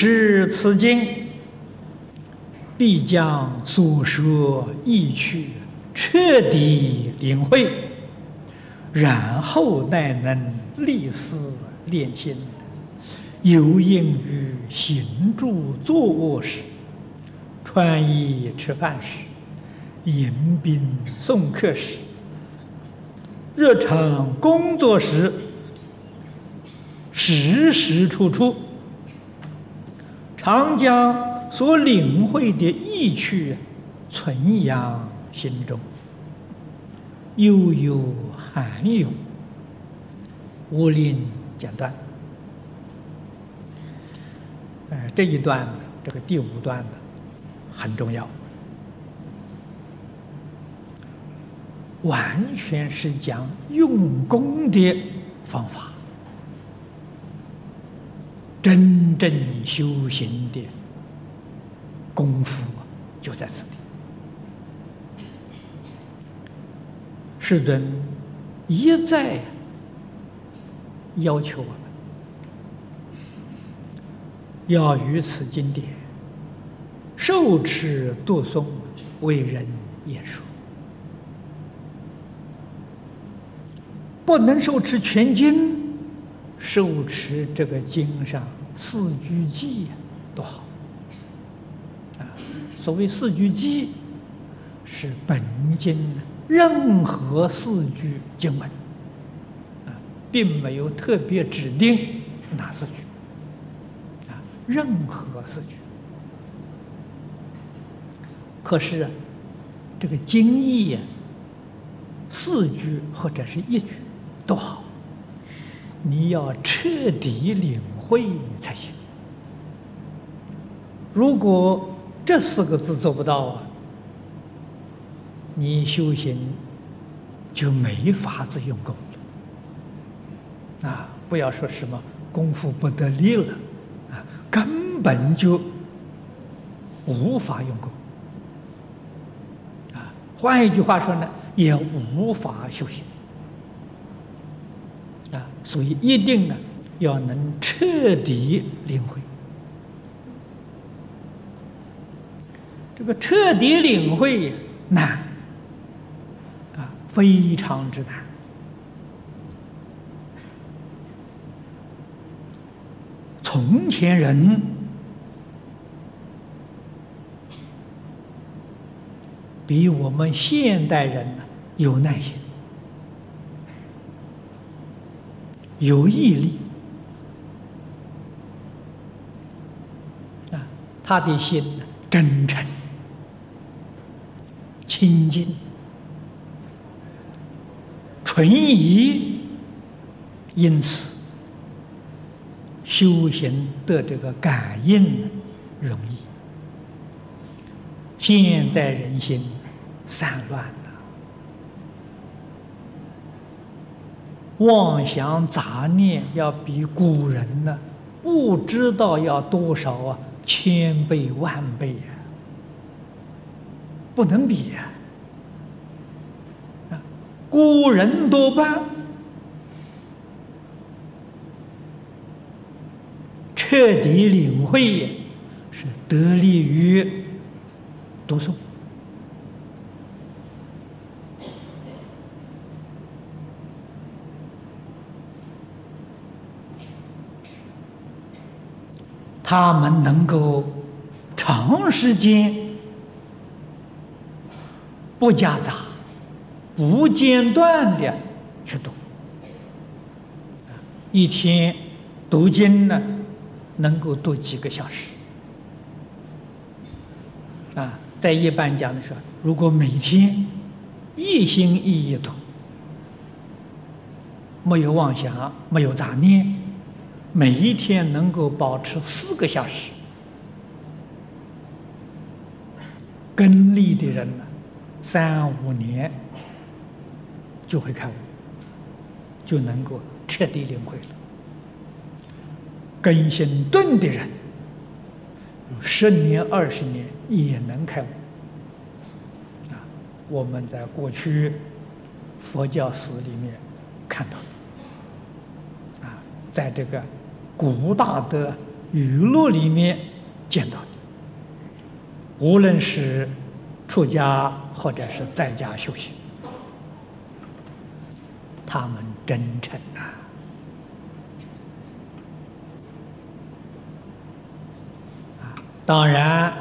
持此经，必将所说意趣彻底领会，然后乃能立思练心，有应于行住坐卧时、穿衣吃饭时、迎宾送客时、日常工作时，时时处处。常将所领会的意趣存养心中，悠悠含涌，无令间断。呃，这一段这个第五段呢，很重要，完全是讲用功的方法。真正修行的功夫就在这里。世尊一再要求我们，要于此经典受持读诵，为人言说，不能受持全经，受持这个经上。四句偈多好啊！所谓四句偈，是本经任何四句经文啊，并没有特别指定哪四句啊，任何四句。可是这个经义呀，四句或者是一句都好，你要彻底领。会才行。如果这四个字做不到啊，你修行就没法子用功了。啊，不要说什么功夫不得力了，啊，根本就无法用功。啊，换一句话说呢，也无法修行。啊，所以一定呢。要能彻底领会，这个彻底领会难啊，非常之难。从前人比我们现代人呢有耐心，有毅力。他的心真诚、清净、纯怡，因此修行的这个感应容易。现在人心散乱了，妄想杂念要比古人呢，不知道要多少啊！千倍万倍呀，不能比呀！啊，古人多半彻底领会，是得力于读书。他们能够长时间不夹杂、不间断的去读，一天读经呢，能够读几个小时。啊，在一般讲的时候，如果每天一心一意读，没有妄想，没有杂念。每一天能够保持四个小时，根力的人呢，三五年就会开悟，就能够彻底领会了。根性钝的人，十年二十年也能开悟。啊，我们在过去佛教史里面看到，啊，在这个。古大的语录里面见到的，无论是出家或者是在家修行，他们真诚啊！当然，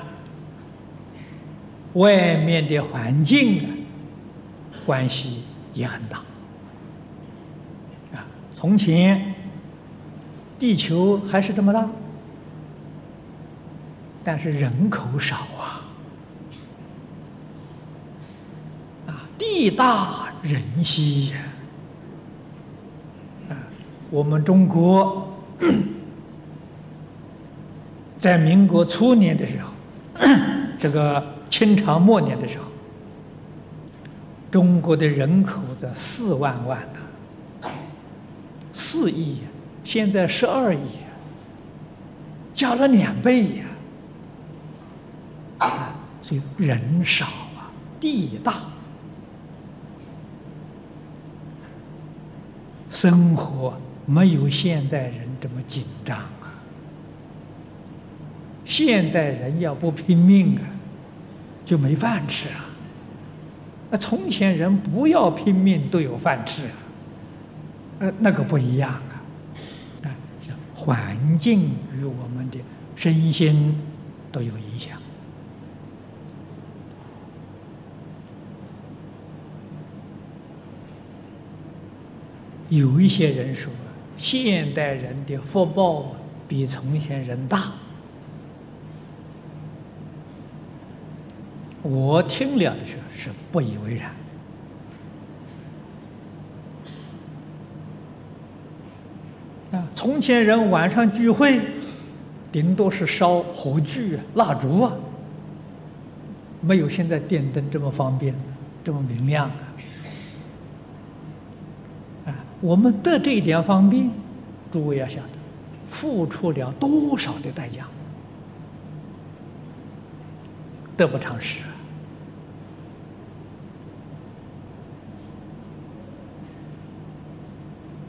外面的环境啊，关系也很大。啊，从前地球还是这么大，但是人口少啊，啊，地大人稀呀。啊，我们中国。在民国初年的时候，这个清朝末年的时候，中国的人口在四万万呢，四亿，现在十二亿，加了两倍呀，所以人少啊，地大，生活没有现在人这么紧张啊。现在人要不拼命啊，就没饭吃啊。那从前人不要拼命都有饭吃啊，呃，那个不一样。环境与我们的身心都有影响。有一些人说，现代人的福报比从前人大。我听了的时候是不以为然。啊，从前人晚上聚会，顶多是烧火炬啊、蜡烛啊，没有现在电灯这么方便，这么明亮啊。啊，我们得这一点方便，诸位要晓得，付出了多少的代价，得不偿失。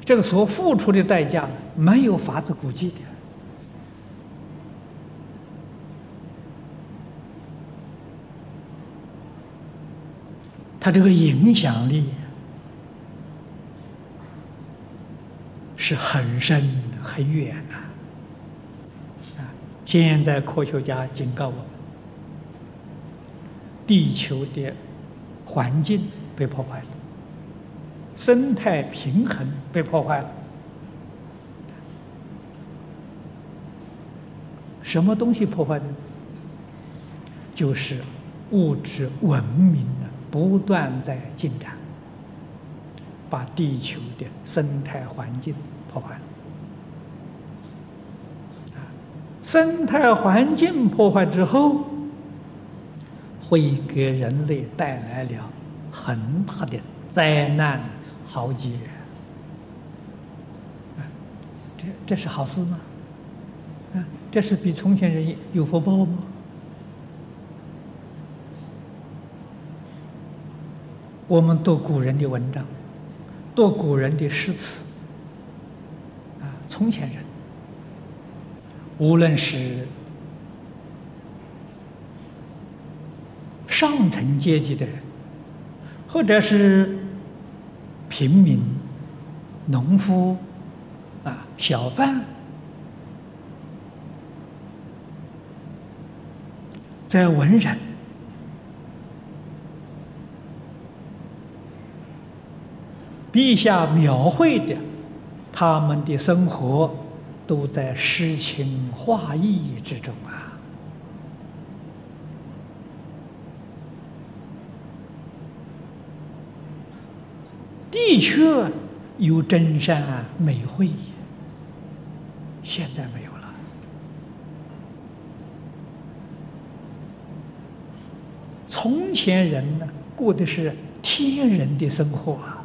这个所付出的代价呢没有法子估计的，他这个影响力是很深很远的。啊，现在科学家警告我们，地球的环境被破坏了。生态平衡被破坏了，什么东西破坏的？就是物质文明的不断在进展，把地球的生态环境破坏了。生态环境破坏之后，会给人类带来了很大的灾难。豪杰，这这是好事吗？这是比从前人有福报吗？我们读古人的文章，读古人的诗词，啊，从前人，无论是上层阶级的人，或者是。平民、农夫、啊，小贩，在文人，陛下描绘的他们的生活，都在诗情画意之中啊。的确有真善美慧，现在没有了。从前人呢，过的是天人的生活啊，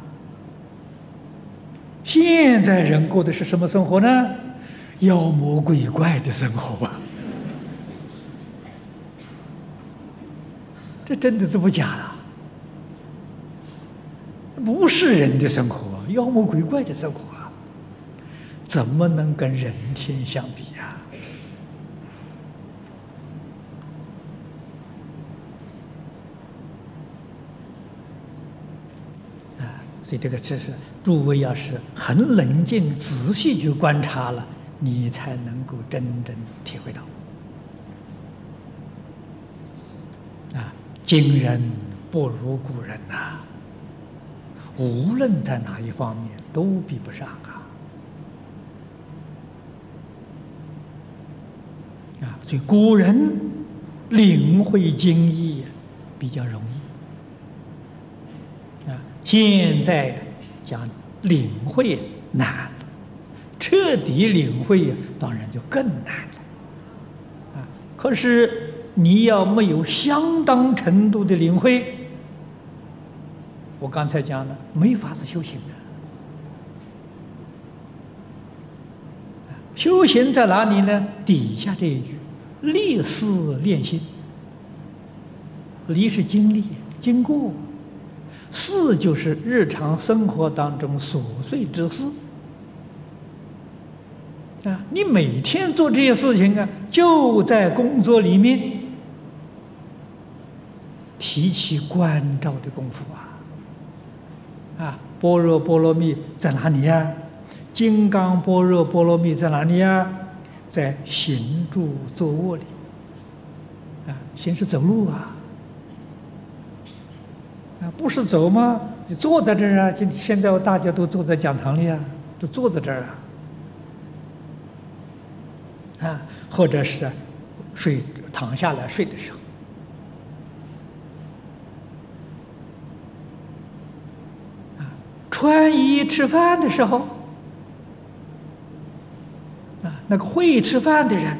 现在人过的是什么生活呢？妖魔鬼怪的生活啊！这真的都不假了。不是人的生活，妖魔鬼怪的生活啊，怎么能跟人天相比呀？所以这个知识，诸位要是很冷静、仔细去观察了，你才能够真正体会到。啊，今人不如古人呐，无论在哪一方面都比不上啊。啊，所以古人领会经义比较容易啊。现在讲领会难，彻底领会当然就更难了啊。可是。你要没有相当程度的领会，我刚才讲了，没法子修行的。修行在哪里呢？底下这一句：历思练心。历是经历、经过，事就是日常生活当中琐碎之事。啊，你每天做这些事情啊，就在工作里面。提起关照的功夫啊，啊，般若波罗蜜在哪里呀？金刚般若波罗蜜在哪里呀？在行住坐卧里。啊，行是走路啊，不是走吗？你坐在这儿啊，今现在大家都坐在讲堂里啊，都坐在这儿啊，啊，或者是睡躺下来睡的时候。穿衣吃饭的时候，啊，那个会吃饭的人，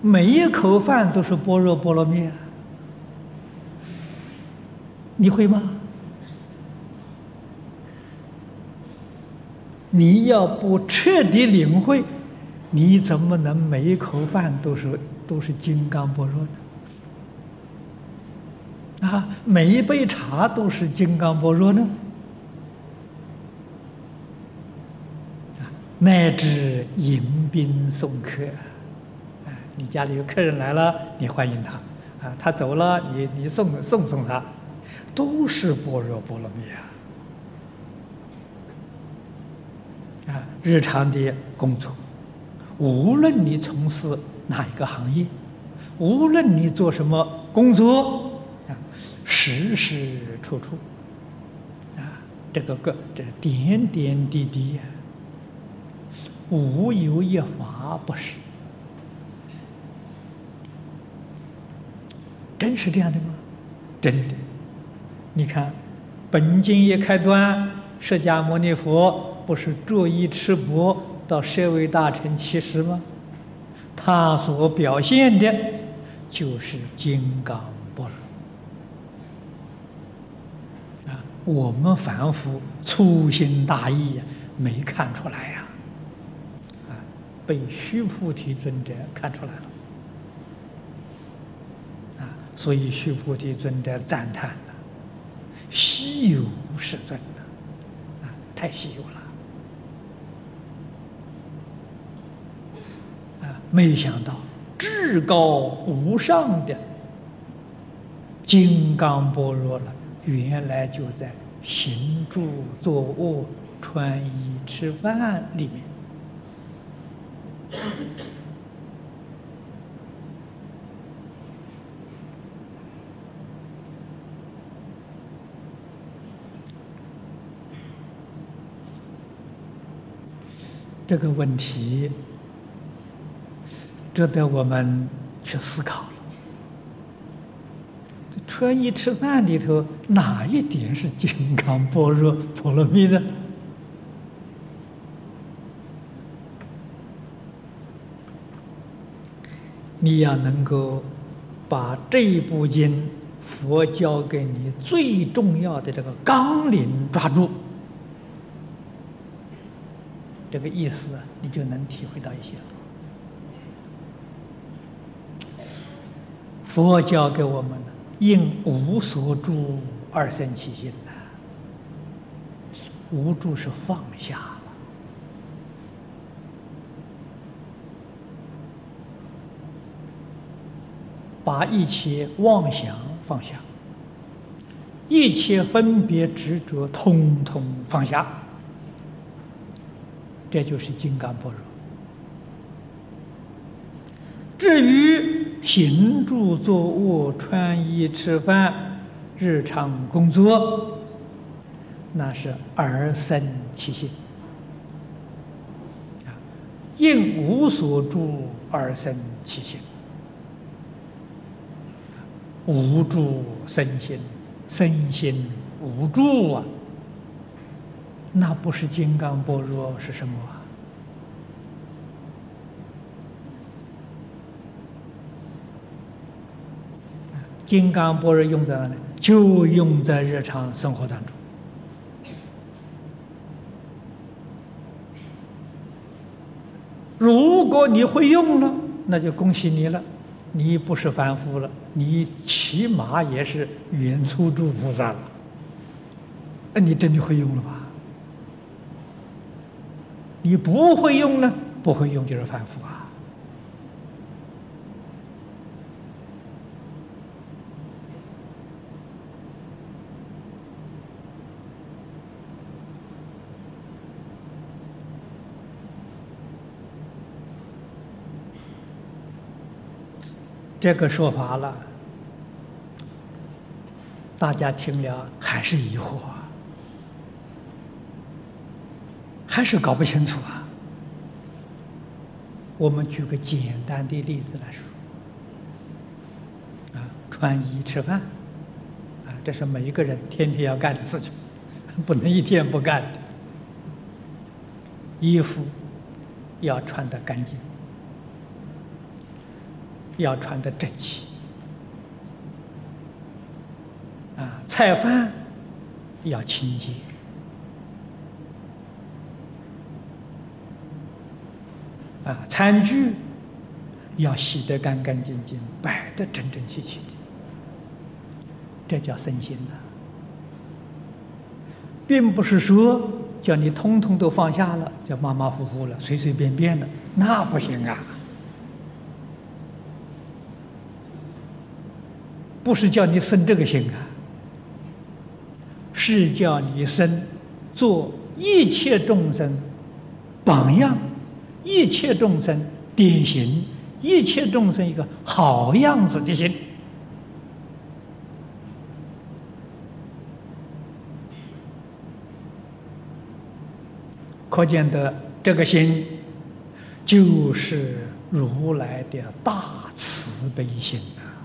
每一口饭都是般若波罗蜜，你会吗？你要不彻底领会，你怎么能每一口饭都是都是金刚般若呢？啊，每一杯茶都是金刚般若呢？乃至迎宾送客，啊，你家里有客人来了，你欢迎他，啊，他走了，你你送送送他，都是般若波罗蜜啊！啊，日常的工作，无论你从事哪一个行业，无论你做什么工作，啊，时时处处，啊，这个个这点点滴滴呀。无有一法不是，真是这样的吗？真的，你看，本经一开端，释迦牟尼佛不是着衣赤膊到舍卫大臣乞食吗？他所表现的，就是金刚般若啊！我们凡夫粗心大意呀，没看出来呀。啊被须菩提尊者看出来了，啊，所以须菩提尊者赞叹：“稀有世尊，啊，太稀有了，啊，没想到至高无上的金刚般若了，原来就在行住坐卧、穿衣吃饭里面。”这个问题值得我们去思考了。这穿衣吃饭里头，哪一点是金刚般若波罗蜜呢？你要能够把这一部经佛教给你最重要的这个纲领抓住，这个意思你就能体会到一些了。佛教给我们应无所住而生其心呐，无住是放下了。把一切妄想放下，一切分别执着，通通放下，这就是金刚般若。至于行住坐卧、穿衣吃饭、日常工作，那是儿生其心啊，因无所住而生其心，无住生心。身心无助啊，那不是金刚般若是什么？金刚般若用在哪里？就用在日常生活当中。如果你会用了，那就恭喜你了。你不是凡夫了，你起码也是圆初住菩萨了。那你真的会用了吧？你不会用呢？不会用就是反复啊。这个说法了，大家听了还是疑惑，还是搞不清楚啊。我们举个简单的例子来说，啊，穿衣吃饭，啊，这是每一个人天天要干的事情，不能一天不干的。衣服要穿得干净。要穿的整齐，啊，菜饭要清洁，啊，餐具要洗得干干净净，摆得整整齐齐的，这叫身心呐，并不是说叫你通通都放下了，叫马马虎虎了，随随便便的，那不行啊。不是叫你生这个心啊，是叫你生做一切众生榜样，一切众生典型，一切众生一个好样子的心。可见的这个心，就是如来的大慈悲心啊。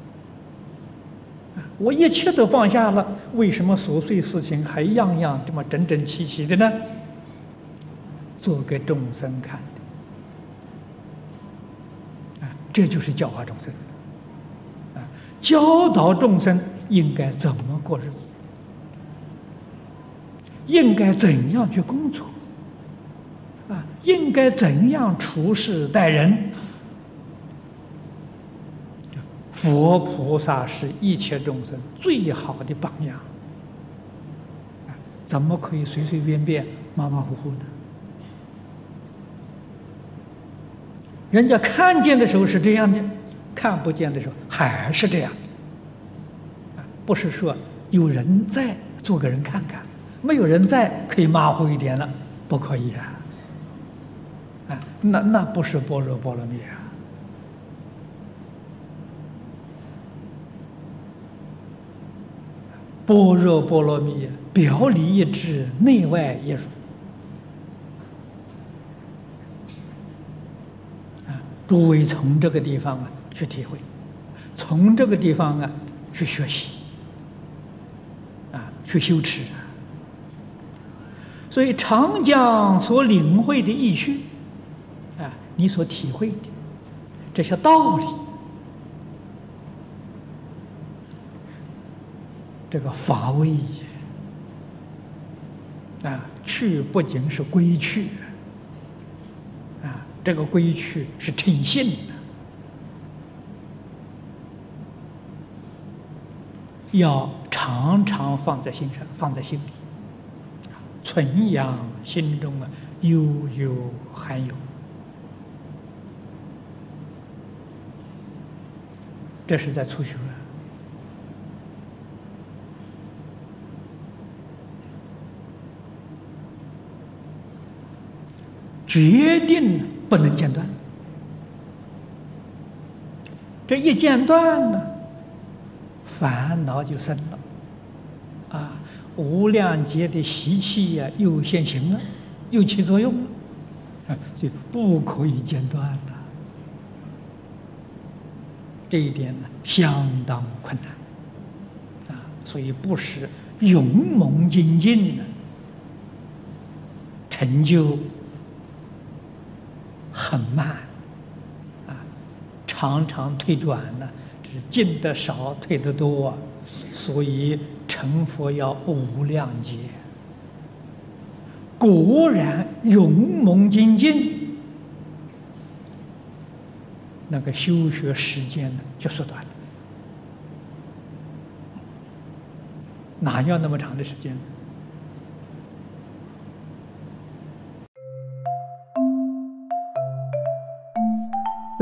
我一切都放下了，为什么琐碎事情还样样这么整整齐齐的呢？做给众生看的，啊，这就是教化众生，啊，教导众生应该怎么过日子，应该怎样去工作，啊，应该怎样处事待人。佛菩萨是一切众生最好的榜样，怎么可以随随便便、马马虎虎呢？人家看见的时候是这样的，看不见的时候还是这样。不是说有人在做个人看看，没有人在可以马虎一点了，不可以啊！啊，那那不是般若波罗蜜啊！般若波罗蜜，表里一致，内外一如。诸位从这个地方啊去体会，从这个地方啊去学习，啊，去修持。所以长江所领会的意趣，啊，你所体会的这些道理。这个法位啊，去不仅是归去，这个归去是诚信的。要常常放在心上，放在心里。纯阳心中啊，悠悠含有。这是在促修啊。决定了。不能间断。这一间断呢，烦恼就生了，啊，无量劫的习气呀，又现行了，又起作用了，啊，就不可以间断的。这一点呢，相当困难，啊，所以不是勇猛精进的成就很慢啊。常常退转呢，只是进得少，退得多，所以成佛要无量劫。果然勇猛精进，那个修学时间呢就缩短了，哪要那么长的时间？